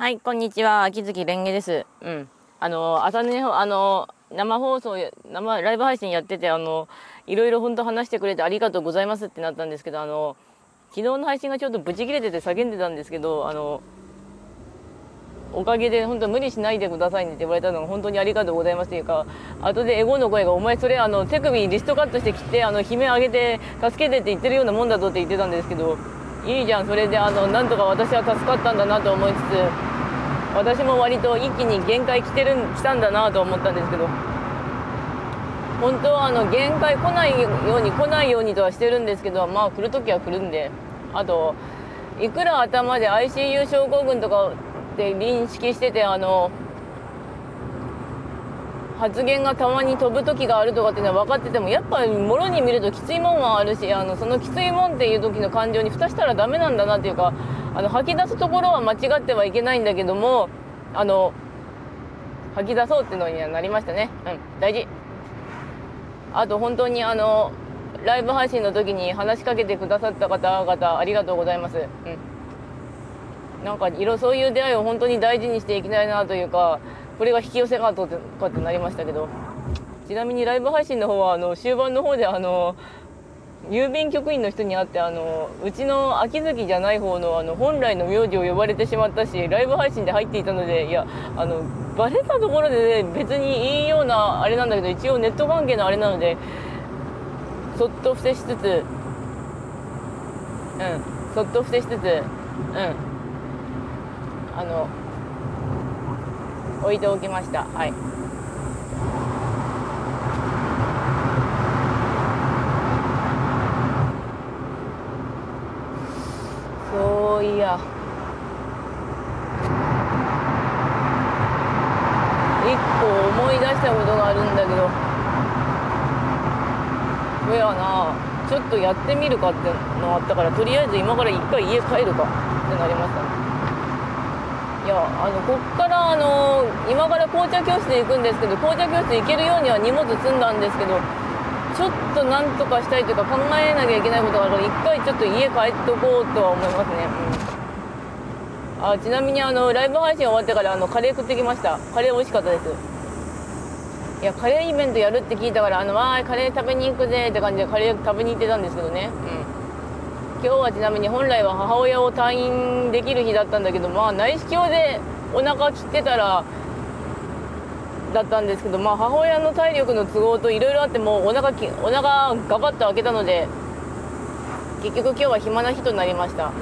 はい、こんにちは。秋月蓮華です。うん。あの、朝ね、あの、生放送、生、ライブ配信やってて、あの、いろいろ本当話してくれてありがとうございますってなったんですけど、あの、昨日の配信がちょっとブチ切れてて叫んでたんですけど、あの、おかげで本当無理しないでくださいねって言われたのが本当にありがとうございますというか後でエゴの声が「お前それあの手首リストカットして切ってあの悲鳴上げて助けて」って言ってるようなもんだぞって言ってたんですけどいいじゃんそれであのなんとか私は助かったんだなと思いつつ私も割と一気に限界来てる来たんだなと思ったんですけど本当はあの限界来ないように来ないようにとはしてるんですけどまあ来る時は来るんであといくら頭で ICU 症候群とかって認識しててあの発言がたまに飛ぶ時があるとかっていうのは分かっててもやっぱりもろに見るときついもんはあるしあのそのきついもんっていう時の感情に蓋したらダメなんだなっていうかあの吐き出すところは間違ってはいけないんだけどもあの吐き出そうっていうのにはなりましたね。うん大事。あと本当にあのライブ配信の時に話しかけてくださった方々ありがとうございます。うん。なんか色そういう出会いを本当に大事にしていきたいなというかこれが引き寄せがとかってなりましたけど。ちなみにライブ配信の方はあの終盤の方であの郵便局員の人に会ってあのうちの秋月じゃない方のあの本来の名字を呼ばれてしまったしライブ配信で入っていたのでいやあのバレたところで、ね、別にいいようなあれなんだけど一応ネット関係のあれなのでそっと伏せしつつうんそっと伏せしつつうん。あの置いておきました。はいそういや一個思い出したことがあるんだけどそやなちょっとやってみるかってのあったからとりあえず今から一回家帰るかってなりましたね。いやあのこっからあの今から紅茶教室行くんですけど紅茶教室行けるようには荷物積んだんですけどちょっとなんとかしたいというか考えなきゃいけないことがあるから一回ちょっと家帰っとこうとは思いますね、うん、あちなみにあのライブ配信終わってからあのカレー食ってきました。カレー美味しかったです。いやカレーイベントやるって聞いたからあのわーいカレー食べに行くぜって感じでカレー食べに行ってたんですけどね。うん。今日はちなみに本来は母親を退院できる日だったんだけどまあ内視鏡でお腹切ってたらだったんですけどまあ母親の体力の都合といろいろあってもうお腹きお腹ガバッと開けたので結局今日は暇な日となりました。うん。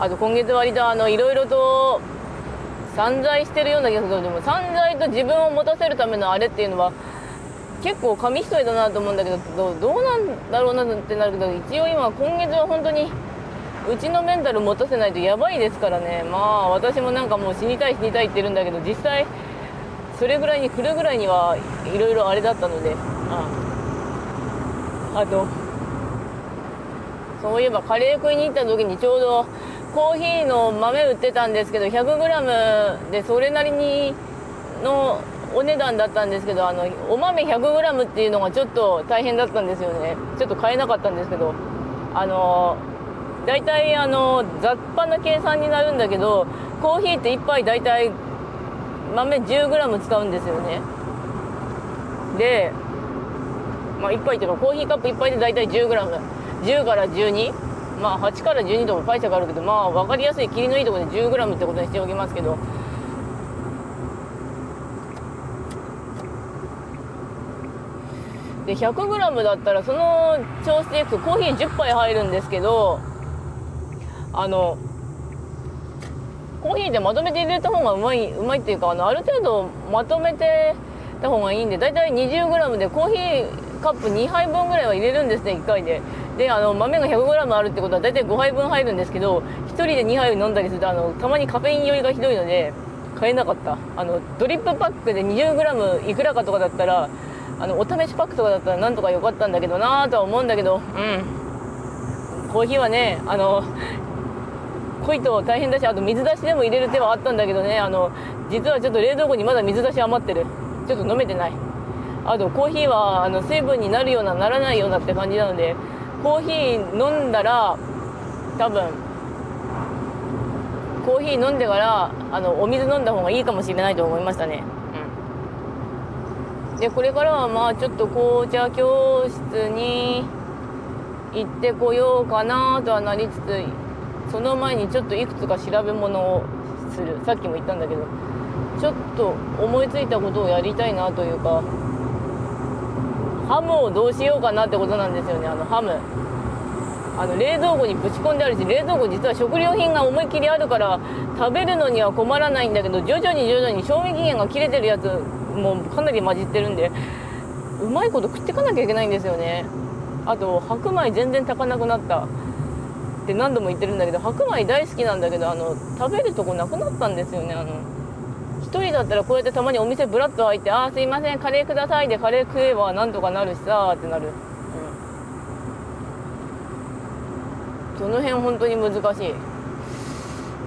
あと今月割とあのいろいろと散財してるような気がするでも散財と自分を持たせるためのあれっていうのは結構紙一重だなと思うんだけどどうなんだろうなってなるけど一応今今月は本当にうちのメンタル持たせないとやばいですからね。まあ私もなんかもう死にたい死にたいって言ってるんだけど実際それぐらいに来るぐらいにはいろいろあれだったので。あ。あと。そういえばカレー食いに行った時にちょうどコーヒーの豆売ってたんですけど 100g でそれなりにのお値段だったんですけどあのお豆 100g っていうのがちょっと大変だったんですよね。ちょっと買えなかったんですけどあの大体あの雑把な計算になるんだけどコーヒーって1杯大体豆 10g 使うんですよね。でまあ1杯っていうかコーヒーカップ1杯で大体 10g10 から12まあ8から12とか解釈あるけどまあ分かりやすい切りのいいところで 10g ってことにしておきますけど。で 100g だったらその調子でいくとコーヒー10杯入るんですけどあのコーヒーでまとめて入れた方がうまいうまいっていうかあのある程度まとめてた方がいいんで大体 20g でコーヒーカップ2杯分ぐらいは入れるんですね1回で。であの豆が 100g あるってことは大体5杯分入るんですけど1人で2杯飲んだりするとあのたまにカフェイン酔いがひどいので買えなかった。あのドリップパックで 20g いくらかとかだったらあのお試しパックとかだったらなんとか良かったんだけどなぁとは思うんだけどうん。コーヒーはねあの濃いと大変だしあと水出しでも入れる手はあったんだけどねあの実はちょっと冷蔵庫にまだ水出し余ってる。ちょっと飲めてない。あとコーヒーはあの水分になるようなならないようなって感じなのでコーヒー飲んだら多分コーヒー飲んでからあのお水飲んだ方がいいかもしれないと思いましたね、うん、でこれからはまあちょっと紅茶教室に行ってこようかなとはなりつつその前にちょっといくつか調べ物をする。さっきも言ったんだけどちょっと思いついたことをやりたいなというかハムをどうしようかなってことなんですよね。あのハム。あの冷蔵庫にぶち込んであるし冷蔵庫実は食料品が思いっきりあるから食べるのには困らないんだけど徐々に徐々に賞味期限が切れてるやつもかなり混じってるんでうまいこと食ってかなきゃいけないんですよね。あと白米全然炊かなくなった。って何度も言ってるんだけど白米大好きなんだけどあの食べるとこなくなったんですよねあの。人だったらこうやってたまにお店ブラッと開いて「ああすいませんカレーください」でカレー食えばなんとかなるしさってなる、うん、その辺本当に難しい。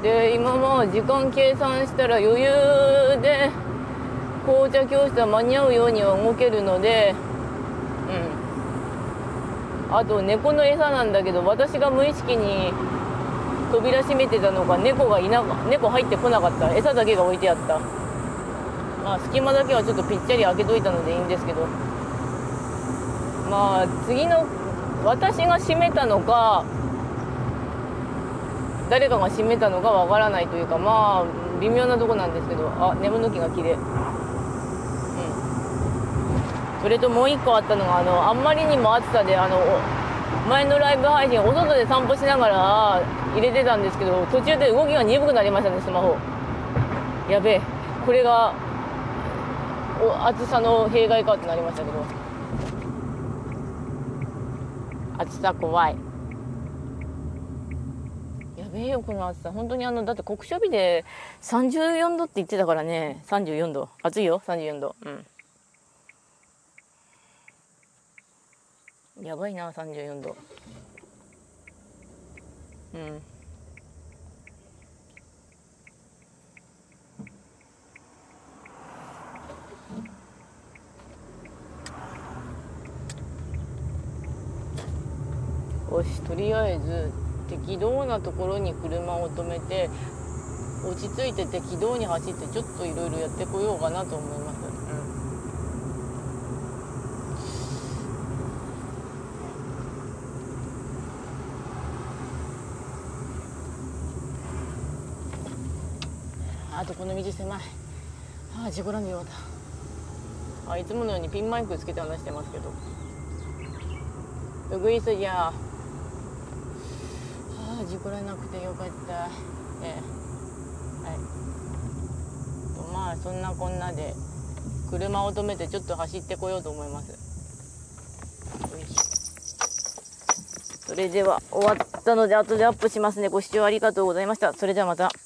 で今まあ時間計算したら余裕で紅茶教室は間に合うようには動けるのでうん。あと猫の餌なんだけど私が無意識に扉閉めてたのか猫がいな猫入ってこなかった。餌だけが置いてあった。まあ隙間だけはちょっとぴっちゃり開けといたのでいいんですけど。まあ次の私が閉めたのか誰かが閉めたのかわからないというかまあ微妙なとこなんですけど。あ眠抜きが綺麗うん。それともう一個あったのがあのあんまりにも暑さであの前のライブ配信お外で散歩しながら入れてたんですけど途中で動きが鈍くなりましたねスマホ。やべえこれが暑さの弊害かってなりましたけど。暑さ怖い。やべえよこの暑さ。本当にあのだって酷暑日で34度って言ってたからね。34度。暑いよ34度。うん。やばいな34度うんよしとりあえず適当なところに車を止めて落ち着いて適当に走ってちょっといろいろやってこようかなと思います。うん。あとこの道狭い。ああ事故らんでよかった。あいつものようにピンマイクつけて話してますけど。うぐいすぎゃ。ああ事故らなくてよかった。ええ。はい。まあそんなこんなで車を止めてちょっと走ってこようと思います。それでは終わったので後でアップしますね。ご視聴ありがとうございました。それではまた。